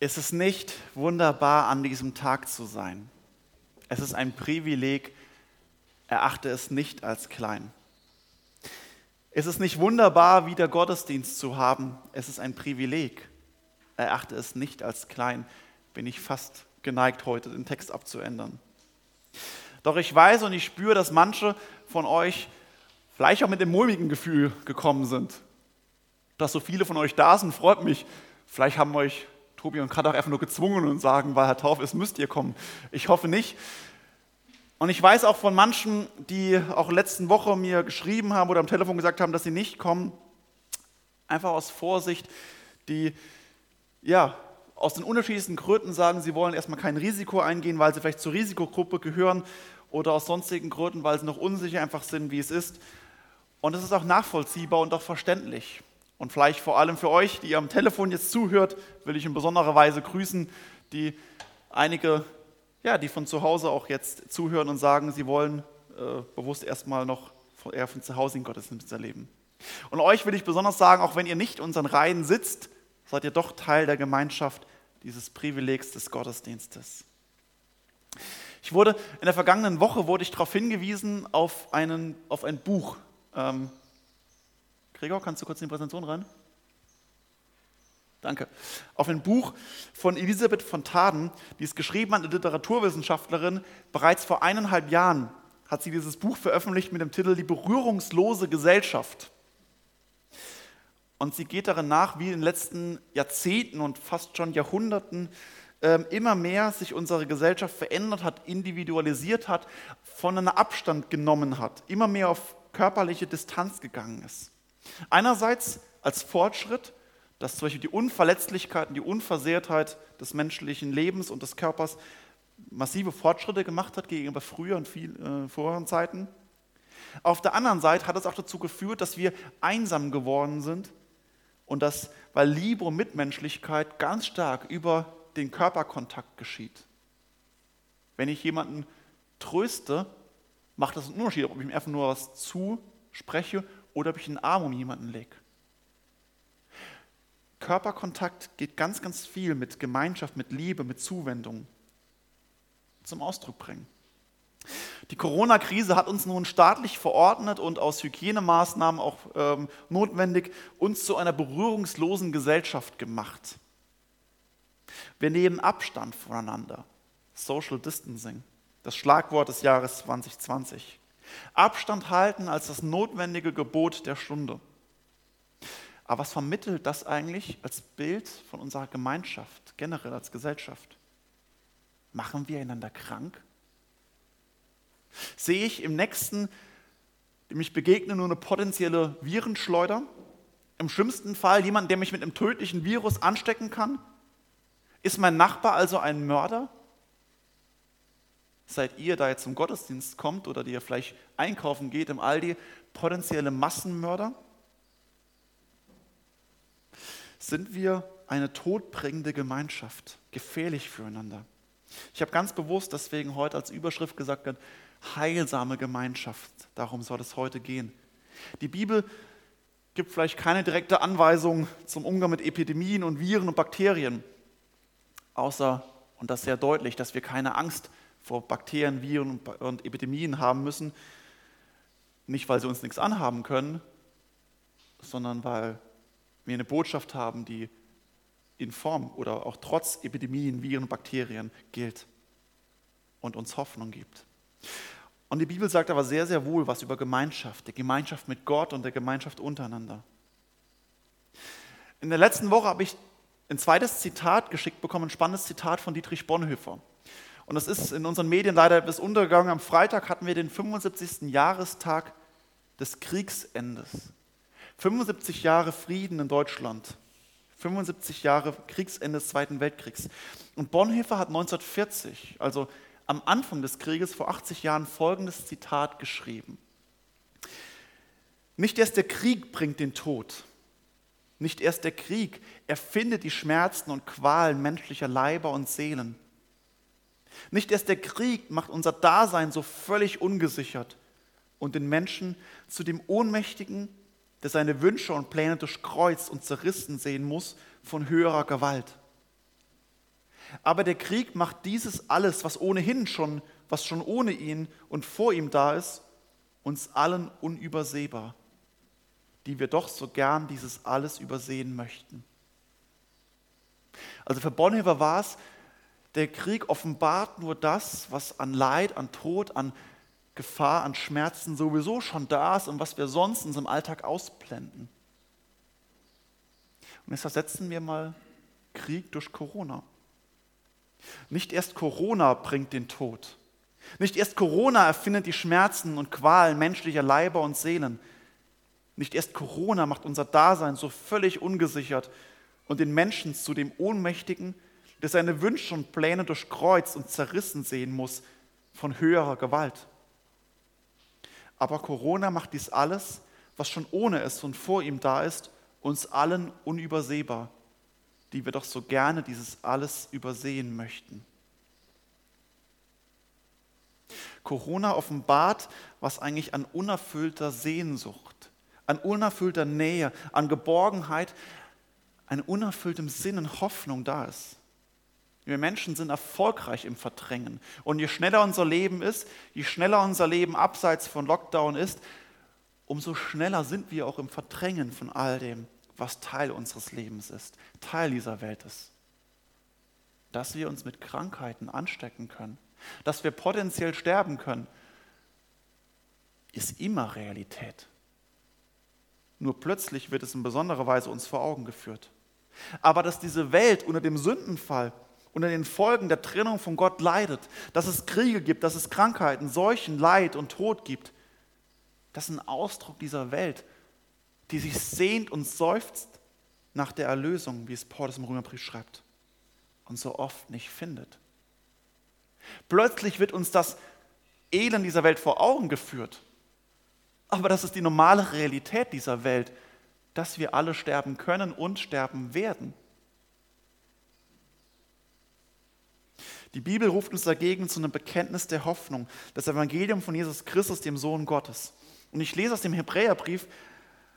Es ist nicht wunderbar, an diesem Tag zu sein. Es ist ein Privileg, erachte es nicht als klein. Es ist nicht wunderbar, wieder Gottesdienst zu haben. Es ist ein Privileg. Erachte es nicht als klein. Bin ich fast geneigt, heute den Text abzuändern. Doch ich weiß und ich spüre, dass manche von euch vielleicht auch mit dem mulmigen Gefühl gekommen sind. Dass so viele von euch da sind, freut mich. Vielleicht haben euch Tobi und Kat auch einfach nur gezwungen und sagen, weil Herr Tauf ist, müsst ihr kommen. Ich hoffe nicht. Und ich weiß auch von manchen, die auch letzten Woche mir geschrieben haben oder am Telefon gesagt haben, dass sie nicht kommen, einfach aus Vorsicht, die ja aus den unterschiedlichsten Gründen sagen, sie wollen erstmal kein Risiko eingehen, weil sie vielleicht zur Risikogruppe gehören oder aus sonstigen Gründen, weil sie noch unsicher einfach sind, wie es ist. Und es ist auch nachvollziehbar und auch verständlich. Und vielleicht vor allem für euch, die am Telefon jetzt zuhört, will ich in besonderer Weise grüßen, die einige, ja, die von zu Hause auch jetzt zuhören und sagen, sie wollen äh, bewusst erstmal noch eher von zu Hause in Gottesdienst erleben. Und euch will ich besonders sagen, auch wenn ihr nicht unseren Reihen sitzt, seid ihr doch Teil der Gemeinschaft dieses Privilegs des Gottesdienstes. Ich wurde in der vergangenen Woche wurde ich darauf hingewiesen auf, einen, auf ein Buch. Ähm, Gregor, kannst du kurz in die Präsentation rein? Danke. Auf ein Buch von Elisabeth von Taden, die ist geschrieben an eine Literaturwissenschaftlerin. Bereits vor eineinhalb Jahren hat sie dieses Buch veröffentlicht mit dem Titel Die berührungslose Gesellschaft. Und sie geht darin nach, wie in den letzten Jahrzehnten und fast schon Jahrhunderten ähm, immer mehr sich unsere Gesellschaft verändert hat, individualisiert hat, voneinander Abstand genommen hat, immer mehr auf körperliche Distanz gegangen ist. Einerseits als Fortschritt, dass zum Beispiel die Unverletzlichkeit und die Unversehrtheit des menschlichen Lebens und des Körpers massive Fortschritte gemacht hat gegenüber früher und viel, äh, vorherigen Zeiten. Auf der anderen Seite hat es auch dazu geführt, dass wir einsam geworden sind und dass, weil Liebe und Mitmenschlichkeit ganz stark über den Körperkontakt geschieht. Wenn ich jemanden tröste, macht das einen Unterschied, ob ich ihm einfach nur was zuspreche oder ob ich einen Arm um jemanden lege. Körperkontakt geht ganz, ganz viel mit Gemeinschaft, mit Liebe, mit Zuwendung zum Ausdruck bringen. Die Corona-Krise hat uns nun staatlich verordnet und aus Hygienemaßnahmen auch ähm, notwendig uns zu einer berührungslosen Gesellschaft gemacht. Wir nehmen Abstand voneinander. Social Distancing, das Schlagwort des Jahres 2020. Abstand halten als das notwendige Gebot der Stunde. Aber was vermittelt das eigentlich als Bild von unserer Gemeinschaft, generell als Gesellschaft? Machen wir einander krank? Sehe ich im Nächsten, dem ich begegne, nur eine potenzielle Virenschleuder? Im schlimmsten Fall jemand, der mich mit einem tödlichen Virus anstecken kann? Ist mein Nachbar also ein Mörder? Seid ihr, da jetzt zum Gottesdienst kommt oder die ihr vielleicht einkaufen geht im Aldi, potenzielle Massenmörder? Sind wir eine todbringende Gemeinschaft, gefährlich füreinander? Ich habe ganz bewusst deswegen heute als Überschrift gesagt, heilsame Gemeinschaft. Darum soll es heute gehen. Die Bibel gibt vielleicht keine direkte Anweisung zum Umgang mit Epidemien und Viren und Bakterien, außer, und das sehr deutlich, dass wir keine Angst vor Bakterien, Viren und Epidemien haben müssen. Nicht, weil sie uns nichts anhaben können, sondern weil wir eine Botschaft haben, die in Form oder auch trotz Epidemien, Viren und Bakterien gilt und uns Hoffnung gibt. Und die Bibel sagt aber sehr, sehr wohl was über Gemeinschaft, die Gemeinschaft mit Gott und der Gemeinschaft untereinander. In der letzten Woche habe ich ein zweites Zitat geschickt bekommen, ein spannendes Zitat von Dietrich Bonhoeffer. Und das ist in unseren Medien leider etwas untergegangen. Am Freitag hatten wir den 75. Jahrestag des Kriegsendes. 75 Jahre Frieden in Deutschland. 75 Jahre Kriegsende des Zweiten Weltkriegs. Und Bonhoeffer hat 1940, also am Anfang des Krieges, vor 80 Jahren, folgendes Zitat geschrieben. Nicht erst der Krieg bringt den Tod. Nicht erst der Krieg erfindet die Schmerzen und Qualen menschlicher Leiber und Seelen. Nicht erst der Krieg macht unser Dasein so völlig ungesichert und den Menschen zu dem Ohnmächtigen, der seine Wünsche und Pläne durchkreuzt und zerrissen sehen muss von höherer Gewalt. Aber der Krieg macht dieses alles, was ohnehin schon, was schon ohne ihn und vor ihm da ist, uns allen unübersehbar, die wir doch so gern dieses alles übersehen möchten. Also für Bonhoeffer war es, der Krieg offenbart nur das, was an Leid, an Tod, an Gefahr, an Schmerzen sowieso schon da ist und was wir sonst in unserem Alltag ausblenden. Und jetzt ersetzen wir mal Krieg durch Corona. Nicht erst Corona bringt den Tod. Nicht erst Corona erfindet die Schmerzen und Qualen menschlicher Leiber und Seelen. Nicht erst Corona macht unser Dasein so völlig ungesichert und den Menschen zu dem Ohnmächtigen, der seine Wünsche und Pläne durchkreuzt und zerrissen sehen muss von höherer Gewalt. Aber Corona macht dies alles, was schon ohne es und vor ihm da ist, uns allen unübersehbar, die wir doch so gerne dieses alles übersehen möchten. Corona offenbart, was eigentlich an unerfüllter Sehnsucht, an unerfüllter Nähe, an Geborgenheit, an unerfülltem Sinn und Hoffnung da ist. Wir Menschen sind erfolgreich im Verdrängen. Und je schneller unser Leben ist, je schneller unser Leben abseits von Lockdown ist, umso schneller sind wir auch im Verdrängen von all dem, was Teil unseres Lebens ist, Teil dieser Welt ist. Dass wir uns mit Krankheiten anstecken können, dass wir potenziell sterben können, ist immer Realität. Nur plötzlich wird es in besonderer Weise uns vor Augen geführt. Aber dass diese Welt unter dem Sündenfall unter den Folgen der Trennung von Gott leidet, dass es Kriege gibt, dass es Krankheiten, Seuchen, Leid und Tod gibt. Das ist ein Ausdruck dieser Welt, die sich sehnt und seufzt nach der Erlösung, wie es Paulus im Römerbrief schreibt, und so oft nicht findet. Plötzlich wird uns das Elend dieser Welt vor Augen geführt. Aber das ist die normale Realität dieser Welt, dass wir alle sterben können und sterben werden. Die Bibel ruft uns dagegen zu einem Bekenntnis der Hoffnung, das Evangelium von Jesus Christus, dem Sohn Gottes. Und ich lese aus dem Hebräerbrief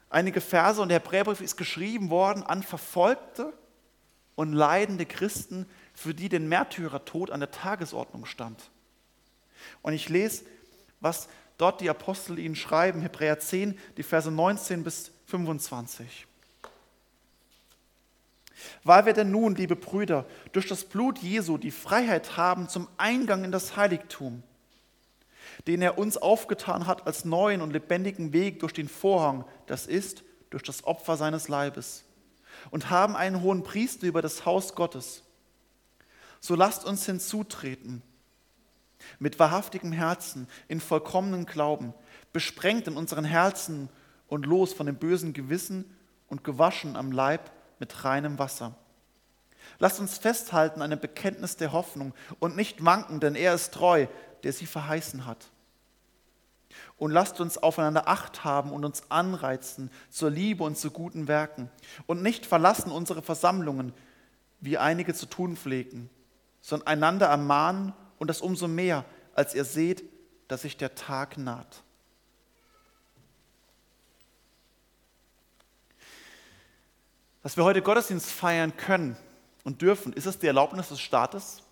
einige Verse und der Hebräerbrief ist geschrieben worden an verfolgte und leidende Christen, für die den Märtyrertod an der Tagesordnung stand. Und ich lese, was dort die Apostel ihnen schreiben, Hebräer 10, die Verse 19 bis 25. Weil wir denn nun, liebe Brüder, durch das Blut Jesu die Freiheit haben zum Eingang in das Heiligtum, den er uns aufgetan hat als neuen und lebendigen Weg durch den Vorhang, das ist durch das Opfer seines Leibes, und haben einen hohen Priester über das Haus Gottes. So lasst uns hinzutreten mit wahrhaftigem Herzen, in vollkommenem Glauben, besprengt in unseren Herzen und los von dem bösen Gewissen und gewaschen am Leib mit reinem Wasser. Lasst uns festhalten an dem Bekenntnis der Hoffnung und nicht wanken, denn er ist treu, der sie verheißen hat. Und lasst uns aufeinander Acht haben und uns anreizen zur Liebe und zu guten Werken und nicht verlassen unsere Versammlungen, wie einige zu tun pflegen, sondern einander ermahnen und das umso mehr, als ihr seht, dass sich der Tag naht. Dass wir heute Gottesdienst feiern können und dürfen, ist es die Erlaubnis des Staates?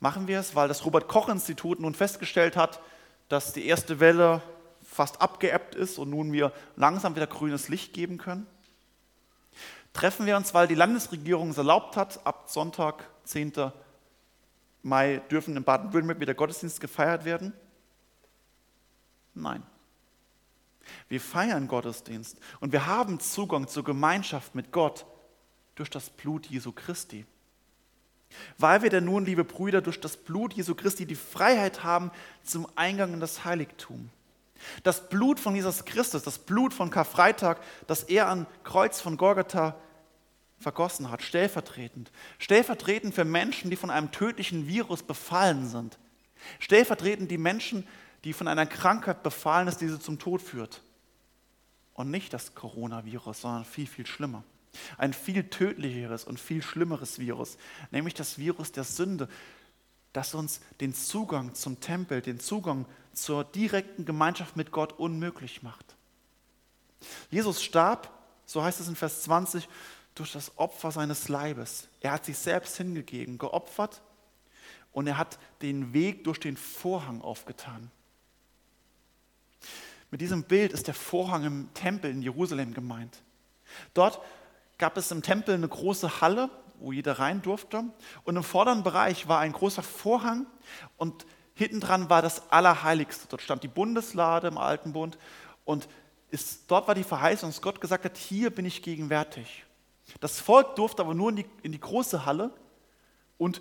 Machen wir es, weil das Robert-Koch-Institut nun festgestellt hat, dass die erste Welle fast abgeebbt ist und nun wir langsam wieder grünes Licht geben können? Treffen wir uns, weil die Landesregierung es erlaubt hat, ab Sonntag, 10. Mai, dürfen in Baden-Württemberg wieder Gottesdienst gefeiert werden? Nein. Wir feiern Gottesdienst und wir haben Zugang zur Gemeinschaft mit Gott durch das Blut Jesu Christi. Weil wir denn nun, liebe Brüder, durch das Blut Jesu Christi die Freiheit haben zum Eingang in das Heiligtum. Das Blut von Jesus Christus, das Blut von Karfreitag, das er am Kreuz von Golgatha vergossen hat, stellvertretend. Stellvertretend für Menschen, die von einem tödlichen Virus befallen sind. Stellvertretend die Menschen, die von einer Krankheit befallen ist, die sie zum Tod führt. Und nicht das Coronavirus, sondern viel, viel schlimmer. Ein viel tödlicheres und viel schlimmeres Virus, nämlich das Virus der Sünde, das uns den Zugang zum Tempel, den Zugang zur direkten Gemeinschaft mit Gott unmöglich macht. Jesus starb, so heißt es in Vers 20, durch das Opfer seines Leibes. Er hat sich selbst hingegeben, geopfert und er hat den Weg durch den Vorhang aufgetan. Mit diesem Bild ist der Vorhang im Tempel in Jerusalem gemeint. Dort gab es im Tempel eine große Halle, wo jeder rein durfte. Und im vorderen Bereich war ein großer Vorhang und hinten dran war das Allerheiligste. Dort stand die Bundeslade im Alten Bund und ist, dort war die Verheißung, dass Gott gesagt hat, hier bin ich gegenwärtig. Das Volk durfte aber nur in die, in die große Halle und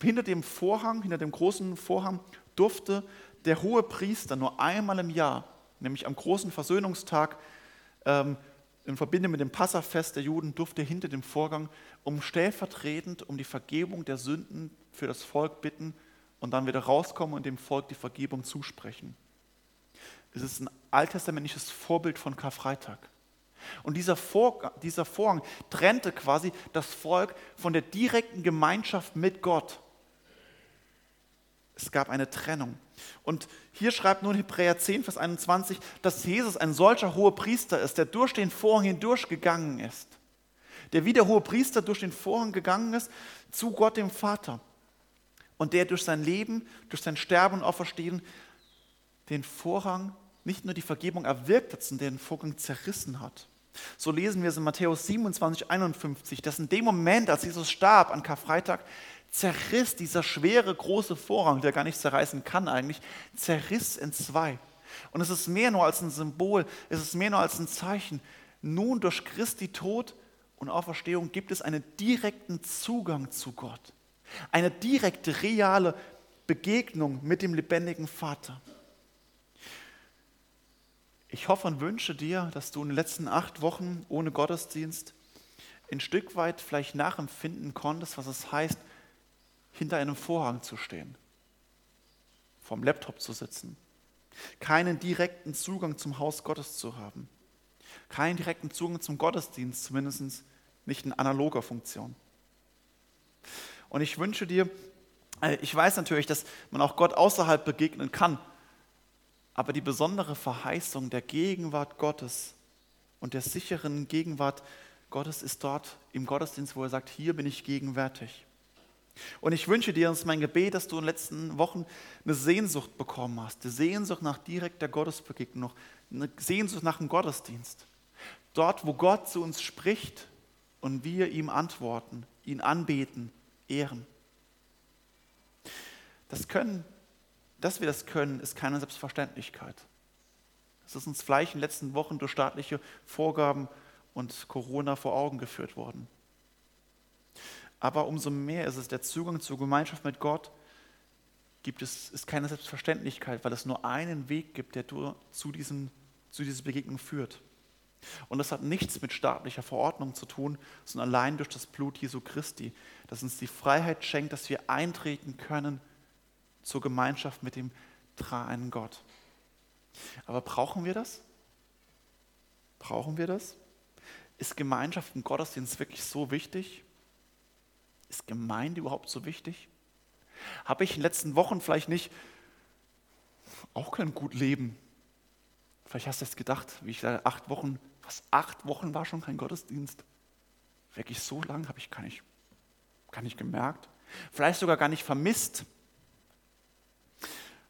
hinter dem Vorhang, hinter dem großen Vorhang durfte der hohe Priester nur einmal im Jahr, nämlich am großen Versöhnungstag, ähm, in Verbindung mit dem Passafest der Juden durfte hinter dem Vorgang um stellvertretend um die Vergebung der Sünden für das Volk bitten und dann wieder rauskommen und dem Volk die Vergebung zusprechen. Es ist ein alttestamentliches Vorbild von Karfreitag. Und dieser, Vor dieser Vorhang trennte quasi das Volk von der direkten Gemeinschaft mit Gott. Es gab eine Trennung. Und hier schreibt nun Hebräer 10, Vers 21, dass Jesus ein solcher hoher Priester ist, der durch den Vorhang hindurch gegangen ist. Der wie der hohe Priester durch den Vorhang gegangen ist zu Gott dem Vater. Und der durch sein Leben, durch sein Sterben und Auferstehen den Vorhang, nicht nur die Vergebung erwirkt hat, sondern den Vorhang zerrissen hat. So lesen wir es in Matthäus 27, 51, dass in dem Moment, als Jesus starb an Karfreitag, zerriss dieser schwere, große Vorhang, der gar nicht zerreißen kann eigentlich, zerriss in zwei. Und es ist mehr nur als ein Symbol, es ist mehr nur als ein Zeichen. Nun durch Christi Tod und Auferstehung gibt es einen direkten Zugang zu Gott. Eine direkte, reale Begegnung mit dem lebendigen Vater. Ich hoffe und wünsche dir, dass du in den letzten acht Wochen ohne Gottesdienst ein Stück weit vielleicht nachempfinden konntest, was es heißt, hinter einem Vorhang zu stehen, vorm Laptop zu sitzen, keinen direkten Zugang zum Haus Gottes zu haben, keinen direkten Zugang zum Gottesdienst, zumindest nicht in analoger Funktion. Und ich wünsche dir, äh, ich weiß natürlich, dass man auch Gott außerhalb begegnen kann, aber die besondere Verheißung der Gegenwart Gottes und der sicheren Gegenwart Gottes ist dort im Gottesdienst, wo er sagt, hier bin ich gegenwärtig. Und ich wünsche dir, das ist mein Gebet, dass du in den letzten Wochen eine Sehnsucht bekommen hast, eine Sehnsucht nach direkter Gottesbegegnung, eine Sehnsucht nach dem Gottesdienst. Dort, wo Gott zu uns spricht und wir ihm antworten, ihn anbeten, ehren. Das können, dass wir das können, ist keine Selbstverständlichkeit. Es ist uns vielleicht in den letzten Wochen durch staatliche Vorgaben und Corona vor Augen geführt worden. Aber umso mehr ist es der Zugang zur Gemeinschaft mit Gott, gibt es, ist keine Selbstverständlichkeit, weil es nur einen Weg gibt, der zu, diesem, zu dieser Begegnung führt. Und das hat nichts mit staatlicher Verordnung zu tun, sondern allein durch das Blut Jesu Christi, das uns die Freiheit schenkt, dass wir eintreten können zur Gemeinschaft mit dem dreieinen Gott. Aber brauchen wir das? Brauchen wir das? Ist Gemeinschaft im Gottesdienst wirklich so wichtig? Ist Gemeinde überhaupt so wichtig? Habe ich in den letzten Wochen vielleicht nicht auch kein gut Leben? Vielleicht hast du jetzt gedacht, wie ich da acht Wochen, was acht Wochen war schon kein Gottesdienst. Wirklich so lang habe ich gar nicht, gar nicht gemerkt. Vielleicht sogar gar nicht vermisst.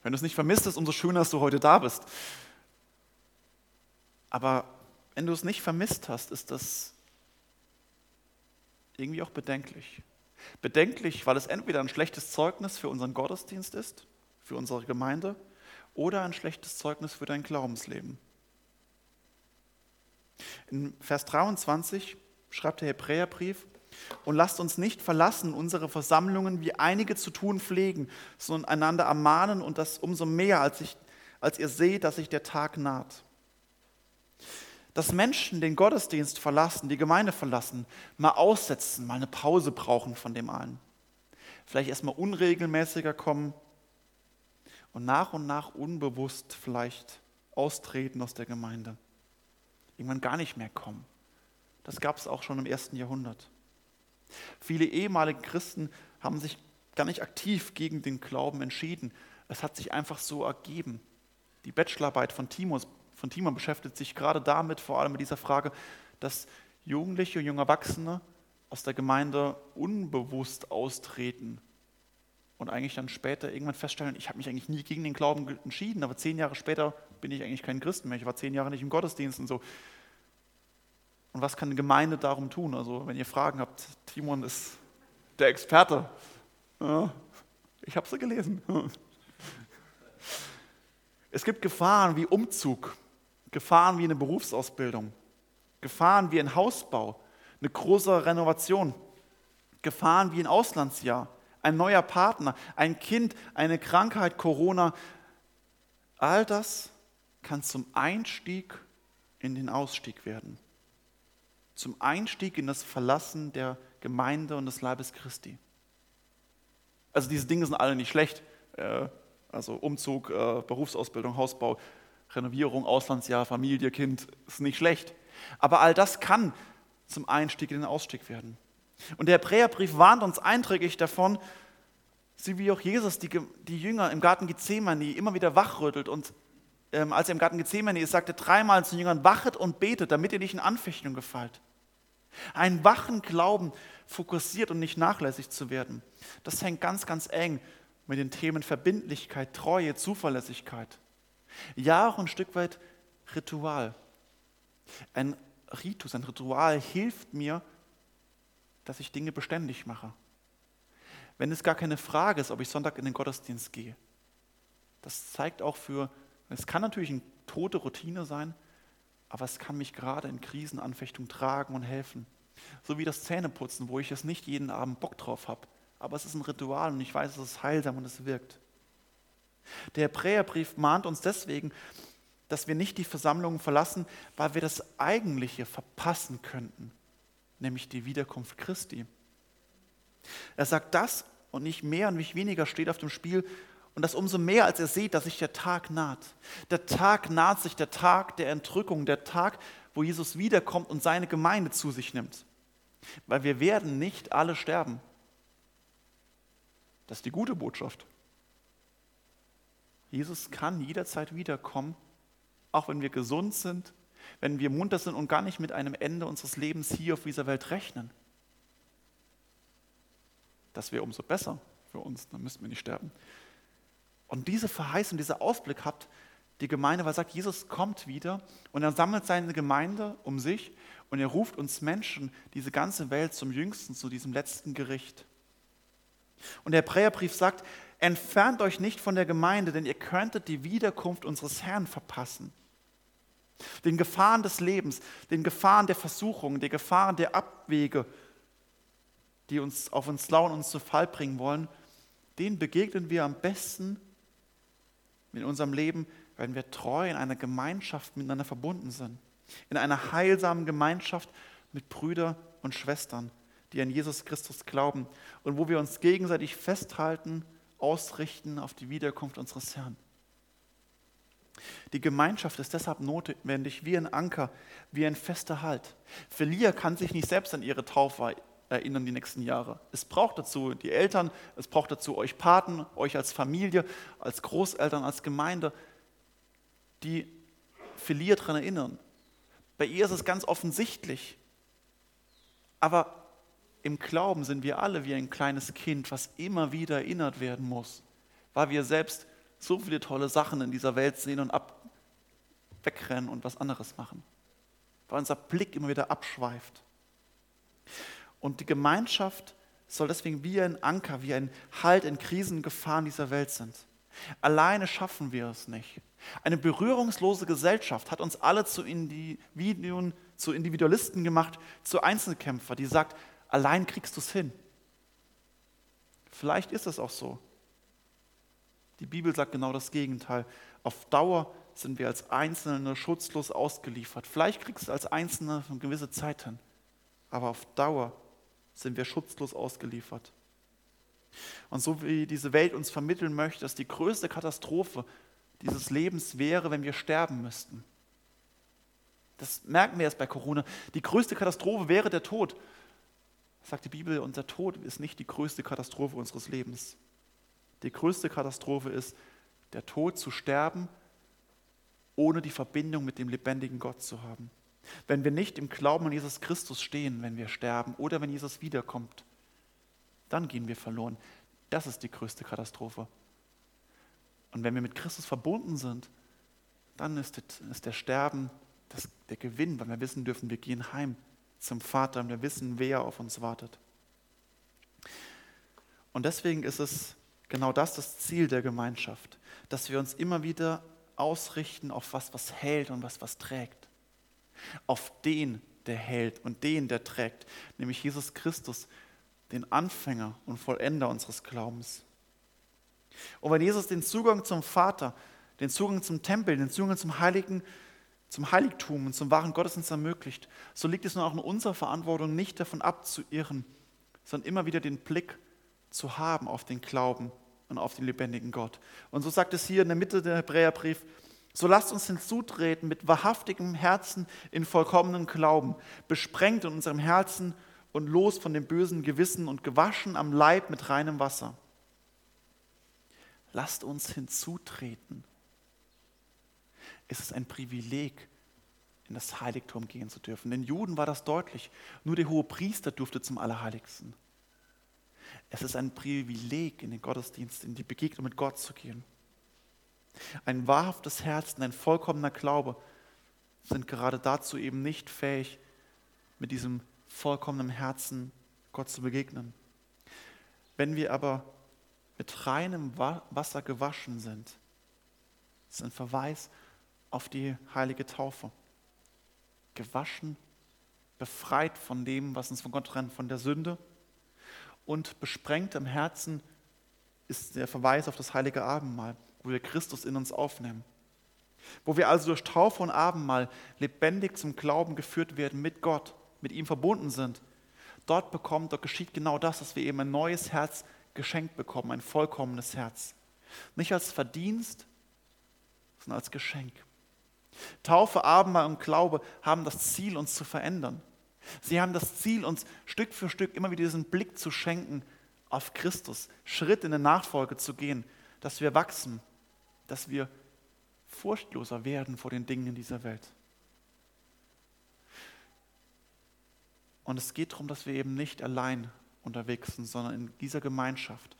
Wenn du es nicht vermisst hast, umso schöner, dass du heute da bist. Aber wenn du es nicht vermisst hast, ist das irgendwie auch bedenklich. Bedenklich, weil es entweder ein schlechtes Zeugnis für unseren Gottesdienst ist, für unsere Gemeinde, oder ein schlechtes Zeugnis für dein Glaubensleben. In Vers 23 schreibt der Hebräerbrief, und lasst uns nicht verlassen unsere Versammlungen, wie einige zu tun pflegen, sondern einander ermahnen und das umso mehr, als, ich, als ihr seht, dass sich der Tag naht dass Menschen den Gottesdienst verlassen, die Gemeinde verlassen, mal aussetzen, mal eine Pause brauchen von dem allen. Vielleicht erstmal unregelmäßiger kommen und nach und nach unbewusst vielleicht austreten aus der Gemeinde. Irgendwann gar nicht mehr kommen. Das gab es auch schon im ersten Jahrhundert. Viele ehemalige Christen haben sich gar nicht aktiv gegen den Glauben entschieden. Es hat sich einfach so ergeben. Die Bachelorarbeit von Timus von Timon beschäftigt sich gerade damit, vor allem mit dieser Frage, dass Jugendliche und junge Erwachsene aus der Gemeinde unbewusst austreten und eigentlich dann später irgendwann feststellen, ich habe mich eigentlich nie gegen den Glauben entschieden, aber zehn Jahre später bin ich eigentlich kein Christ mehr. Ich war zehn Jahre nicht im Gottesdienst und so. Und was kann eine Gemeinde darum tun? Also, wenn ihr Fragen habt, Timon ist der Experte. Ich habe sie gelesen. Es gibt Gefahren wie Umzug, Gefahren wie eine Berufsausbildung, Gefahren wie ein Hausbau, eine große Renovation, Gefahren wie ein Auslandsjahr, ein neuer Partner, ein Kind, eine Krankheit, Corona. All das kann zum Einstieg in den Ausstieg werden. Zum Einstieg in das Verlassen der Gemeinde und des Leibes Christi. Also diese Dinge sind alle nicht schlecht. Äh, also Umzug, äh, Berufsausbildung, Hausbau, Renovierung, Auslandsjahr, Familie, Kind, ist nicht schlecht. Aber all das kann zum Einstieg in den Ausstieg werden. Und der Hebräerbrief warnt uns einträglich davon, so wie auch Jesus die, die Jünger im Garten Gethsemane immer wieder wachrüttelt und ähm, als er im Garten Gethsemane ist, sagte dreimal zu den Jüngern, wachet und betet, damit ihr nicht in Anfechtung gefallt. Ein wachen Glauben fokussiert und nicht nachlässig zu werden. Das hängt ganz, ganz eng mit den Themen Verbindlichkeit, Treue, Zuverlässigkeit. Ja, auch ein Stück weit Ritual. Ein Ritus, ein Ritual hilft mir, dass ich Dinge beständig mache. Wenn es gar keine Frage ist, ob ich Sonntag in den Gottesdienst gehe. Das zeigt auch für, es kann natürlich eine tote Routine sein, aber es kann mich gerade in Krisenanfechtung tragen und helfen. So wie das Zähneputzen, wo ich es nicht jeden Abend Bock drauf habe. Aber es ist ein Ritual und ich weiß, es ist heilsam und es wirkt. Der Hebräerbrief mahnt uns deswegen, dass wir nicht die Versammlungen verlassen, weil wir das Eigentliche verpassen könnten, nämlich die Wiederkunft Christi. Er sagt, das und nicht mehr und nicht weniger steht auf dem Spiel und das umso mehr, als er sieht, dass sich der Tag naht. Der Tag naht sich, der Tag der Entrückung, der Tag, wo Jesus wiederkommt und seine Gemeinde zu sich nimmt. Weil wir werden nicht alle sterben. Das ist die gute Botschaft. Jesus kann jederzeit wiederkommen, auch wenn wir gesund sind, wenn wir munter sind und gar nicht mit einem Ende unseres Lebens hier auf dieser Welt rechnen. Das wäre umso besser für uns, dann müssten wir nicht sterben. Und diese Verheißung, dieser Ausblick hat die Gemeinde, weil sagt, Jesus kommt wieder und er sammelt seine Gemeinde um sich und er ruft uns Menschen, diese ganze Welt zum Jüngsten, zu diesem letzten Gericht. Und der Hebräerbrief sagt, entfernt euch nicht von der Gemeinde, denn ihr könntet die Wiederkunft unseres Herrn verpassen. Den Gefahren des Lebens, den Gefahren der Versuchungen, den Gefahren der Abwege, die uns auf uns lauen und uns zu Fall bringen wollen, denen begegnen wir am besten in unserem Leben, wenn wir treu in einer Gemeinschaft miteinander verbunden sind. In einer heilsamen Gemeinschaft mit Brüdern und Schwestern, die an Jesus Christus glauben und wo wir uns gegenseitig festhalten, ausrichten auf die Wiederkunft unseres Herrn. Die Gemeinschaft ist deshalb notwendig wie ein Anker, wie ein fester Halt. Felia kann sich nicht selbst an ihre Taufe erinnern die nächsten Jahre. Es braucht dazu die Eltern, es braucht dazu euch Paten, euch als Familie, als Großeltern, als Gemeinde, die Felia daran erinnern. Bei ihr ist es ganz offensichtlich. Aber im Glauben sind wir alle wie ein kleines Kind, was immer wieder erinnert werden muss, weil wir selbst so viele tolle Sachen in dieser Welt sehen und ab, wegrennen und was anderes machen, weil unser Blick immer wieder abschweift. Und die Gemeinschaft soll deswegen wie ein Anker, wie ein Halt in Krisengefahren dieser Welt sind. Alleine schaffen wir es nicht. Eine berührungslose Gesellschaft hat uns alle zu, Individuen, zu Individualisten gemacht, zu Einzelkämpfer, die sagt, allein kriegst du es hin. Vielleicht ist es auch so. Die Bibel sagt genau das Gegenteil. Auf Dauer sind wir als Einzelne schutzlos ausgeliefert. Vielleicht kriegst du als Einzelne eine gewisse Zeit hin, aber auf Dauer sind wir schutzlos ausgeliefert. Und so wie diese Welt uns vermitteln möchte, dass die größte Katastrophe dieses Lebens wäre, wenn wir sterben müssten. Das merken wir erst bei Corona. Die größte Katastrophe wäre der Tod. Sagt die Bibel, unser Tod ist nicht die größte Katastrophe unseres Lebens. Die größte Katastrophe ist, der Tod zu sterben, ohne die Verbindung mit dem lebendigen Gott zu haben. Wenn wir nicht im Glauben an Jesus Christus stehen, wenn wir sterben oder wenn Jesus wiederkommt, dann gehen wir verloren. Das ist die größte Katastrophe. Und wenn wir mit Christus verbunden sind, dann ist, der Sterben das, der Gewinn, weil wir wissen dürfen, wir gehen heim zum Vater und wir wissen, wer auf uns wartet. Und deswegen ist es genau das das Ziel der Gemeinschaft, dass wir uns immer wieder ausrichten auf was, was hält und was, was trägt. Auf den, der hält und den, der trägt, nämlich Jesus Christus, den Anfänger und Vollender unseres Glaubens. Und wenn Jesus den Zugang zum Vater, den Zugang zum Tempel, den Zugang zum Heiligen, zum Heiligtum und zum wahren Gottesdienst ermöglicht, so liegt es nun auch in unserer Verantwortung, nicht davon abzuirren, sondern immer wieder den Blick zu haben auf den Glauben und auf den lebendigen Gott. Und so sagt es hier in der Mitte der Hebräerbrief, so lasst uns hinzutreten mit wahrhaftigem Herzen in vollkommenen Glauben, besprengt in unserem Herzen und los von dem bösen Gewissen und gewaschen am Leib mit reinem Wasser. Lasst uns hinzutreten. Es ist ein Privileg, in das Heiligtum gehen zu dürfen. Den Juden war das deutlich. Nur der hohe Priester durfte zum Allerheiligsten. Es ist ein Privileg, in den Gottesdienst, in die Begegnung mit Gott zu gehen. Ein wahrhaftes Herz und ein vollkommener Glaube sind gerade dazu eben nicht fähig, mit diesem vollkommenen Herzen Gott zu begegnen. Wenn wir aber mit reinem Wasser gewaschen sind, ist ein Verweis auf die heilige Taufe. Gewaschen, befreit von dem, was uns von Gott trennt, von der Sünde und besprengt im Herzen ist der Verweis auf das heilige Abendmahl, wo wir Christus in uns aufnehmen. Wo wir also durch Taufe und Abendmahl lebendig zum Glauben geführt werden mit Gott, mit ihm verbunden sind. Dort bekommt, dort geschieht genau das, dass wir eben ein neues Herz geschenkt bekommen, ein vollkommenes Herz. Nicht als Verdienst, sondern als Geschenk. Taufe, Abendmahl und Glaube haben das Ziel, uns zu verändern. Sie haben das Ziel, uns Stück für Stück immer wieder diesen Blick zu schenken auf Christus, Schritt in der Nachfolge zu gehen, dass wir wachsen, dass wir furchtloser werden vor den Dingen in dieser Welt. Und es geht darum, dass wir eben nicht allein unterwegs sind, sondern in dieser Gemeinschaft.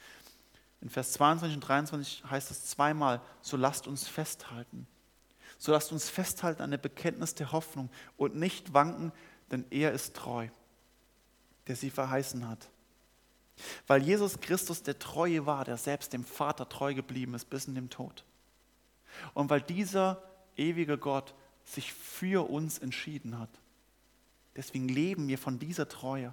In Vers 22 und 23 heißt es zweimal, so lasst uns festhalten. So lasst uns festhalten an der Bekenntnis der Hoffnung und nicht wanken, denn er ist treu, der sie verheißen hat. Weil Jesus Christus der Treue war, der selbst dem Vater treu geblieben ist bis in den Tod. Und weil dieser ewige Gott sich für uns entschieden hat. Deswegen leben wir von dieser Treue.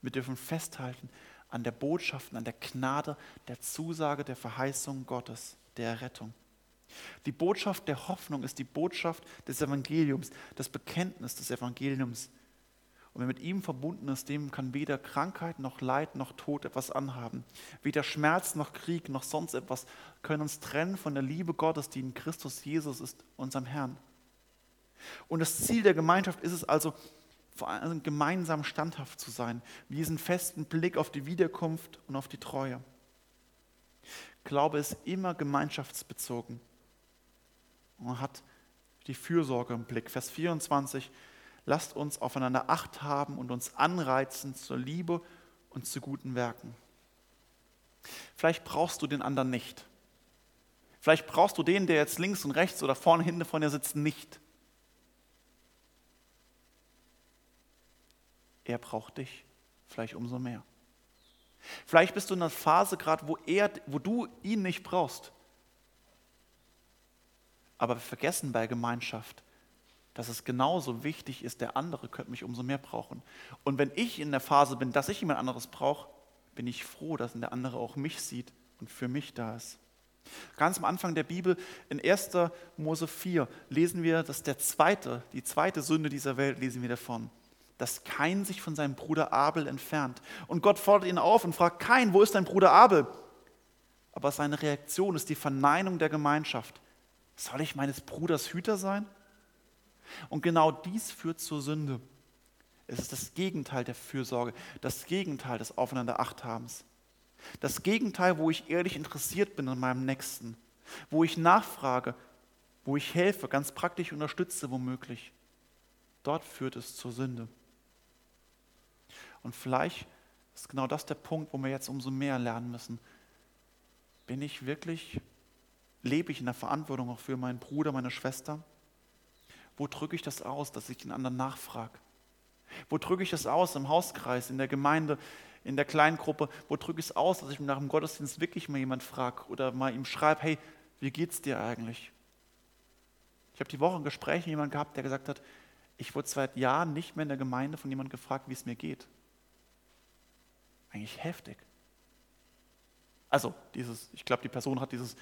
Wir dürfen festhalten an der Botschaft, an der Gnade, der Zusage, der Verheißung Gottes, der Errettung. Die Botschaft der Hoffnung ist die Botschaft des Evangeliums, das Bekenntnis des Evangeliums. Und wer mit ihm verbunden ist, dem kann weder Krankheit noch Leid noch Tod etwas anhaben. Weder Schmerz noch Krieg noch sonst etwas können uns trennen von der Liebe Gottes, die in Christus Jesus ist, unserem Herrn. Und das Ziel der Gemeinschaft ist es also, vor allem gemeinsam standhaft zu sein, diesen festen Blick auf die Wiederkunft und auf die Treue. Glaube ist immer gemeinschaftsbezogen und hat die Fürsorge im Blick. Vers 24, lasst uns aufeinander Acht haben und uns anreizen zur Liebe und zu guten Werken. Vielleicht brauchst du den anderen nicht. Vielleicht brauchst du den, der jetzt links und rechts oder vorne hinten von dir sitzt, nicht. Er braucht dich vielleicht umso mehr. Vielleicht bist du in einer Phase gerade, wo, er, wo du ihn nicht brauchst. Aber wir vergessen bei Gemeinschaft, dass es genauso wichtig ist, der andere könnte mich umso mehr brauchen. Und wenn ich in der Phase bin, dass ich jemand anderes brauche, bin ich froh, dass der andere auch mich sieht und für mich da ist. Ganz am Anfang der Bibel, in 1. Mose 4, lesen wir, dass der zweite, die zweite Sünde dieser Welt, lesen wir davon, dass Kain sich von seinem Bruder Abel entfernt. Und Gott fordert ihn auf und fragt, Kain, wo ist dein Bruder Abel? Aber seine Reaktion ist die Verneinung der Gemeinschaft. Soll ich meines Bruders Hüter sein? Und genau dies führt zur Sünde. Es ist das Gegenteil der Fürsorge, das Gegenteil des Aufeinander-Achthabens. Das Gegenteil, wo ich ehrlich interessiert bin an meinem Nächsten, wo ich nachfrage, wo ich helfe, ganz praktisch unterstütze womöglich. dort führt es zur Sünde. Und vielleicht ist genau das der Punkt, wo wir jetzt umso mehr lernen müssen. Bin ich wirklich, lebe ich in der Verantwortung auch für meinen Bruder, meine Schwester? Wo drücke ich das aus, dass ich den anderen nachfrage? Wo drücke ich das aus im Hauskreis, in der Gemeinde, in der Kleingruppe? Wo drücke ich es aus, dass ich nach dem Gottesdienst wirklich mal jemand frage oder mal ihm schreibe, hey, wie geht's dir eigentlich? Ich habe die Woche ein Gespräch mit jemandem gehabt, der gesagt hat, ich wurde seit Jahren nicht mehr in der Gemeinde von jemandem gefragt, wie es mir geht. Eigentlich heftig. Also, dieses, ich glaube, die Person hat dieses,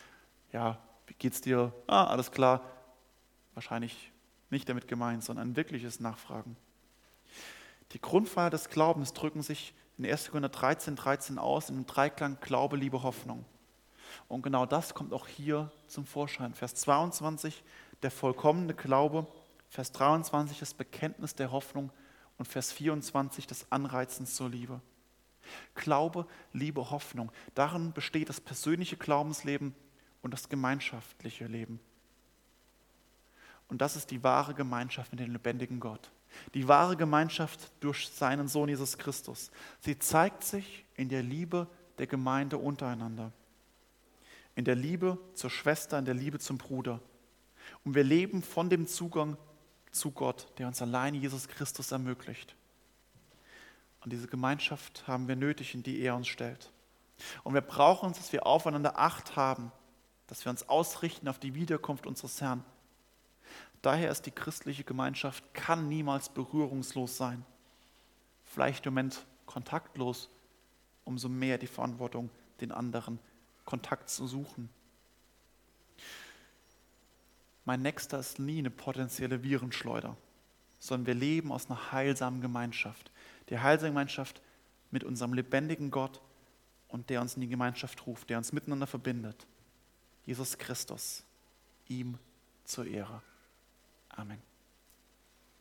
ja, wie geht's dir? Ah, alles klar. Wahrscheinlich nicht damit gemeint, sondern ein wirkliches Nachfragen. Die Grundpfeiler des Glaubens drücken sich in 1. Korinther 13, 13 aus, in dem Dreiklang Glaube, Liebe, Hoffnung. Und genau das kommt auch hier zum Vorschein. Vers 22, der vollkommene Glaube. Vers 23, das Bekenntnis der Hoffnung. Und Vers 24, das Anreizen zur Liebe. Glaube, Liebe, Hoffnung. Darin besteht das persönliche Glaubensleben und das gemeinschaftliche Leben. Und das ist die wahre Gemeinschaft mit dem lebendigen Gott. Die wahre Gemeinschaft durch seinen Sohn Jesus Christus. Sie zeigt sich in der Liebe der Gemeinde untereinander. In der Liebe zur Schwester, in der Liebe zum Bruder. Und wir leben von dem Zugang zu Gott, der uns allein Jesus Christus ermöglicht. Und diese Gemeinschaft haben wir nötig, in die er uns stellt. Und wir brauchen uns, dass wir aufeinander Acht haben, dass wir uns ausrichten auf die Wiederkunft unseres Herrn Daher ist die christliche Gemeinschaft, kann niemals berührungslos sein. Vielleicht im Moment kontaktlos, umso mehr die Verantwortung, den anderen Kontakt zu suchen. Mein Nächster ist nie eine potenzielle Virenschleuder, sondern wir leben aus einer heilsamen Gemeinschaft. Die heilsame Gemeinschaft mit unserem lebendigen Gott und der uns in die Gemeinschaft ruft, der uns miteinander verbindet. Jesus Christus, ihm zur Ehre. Amen.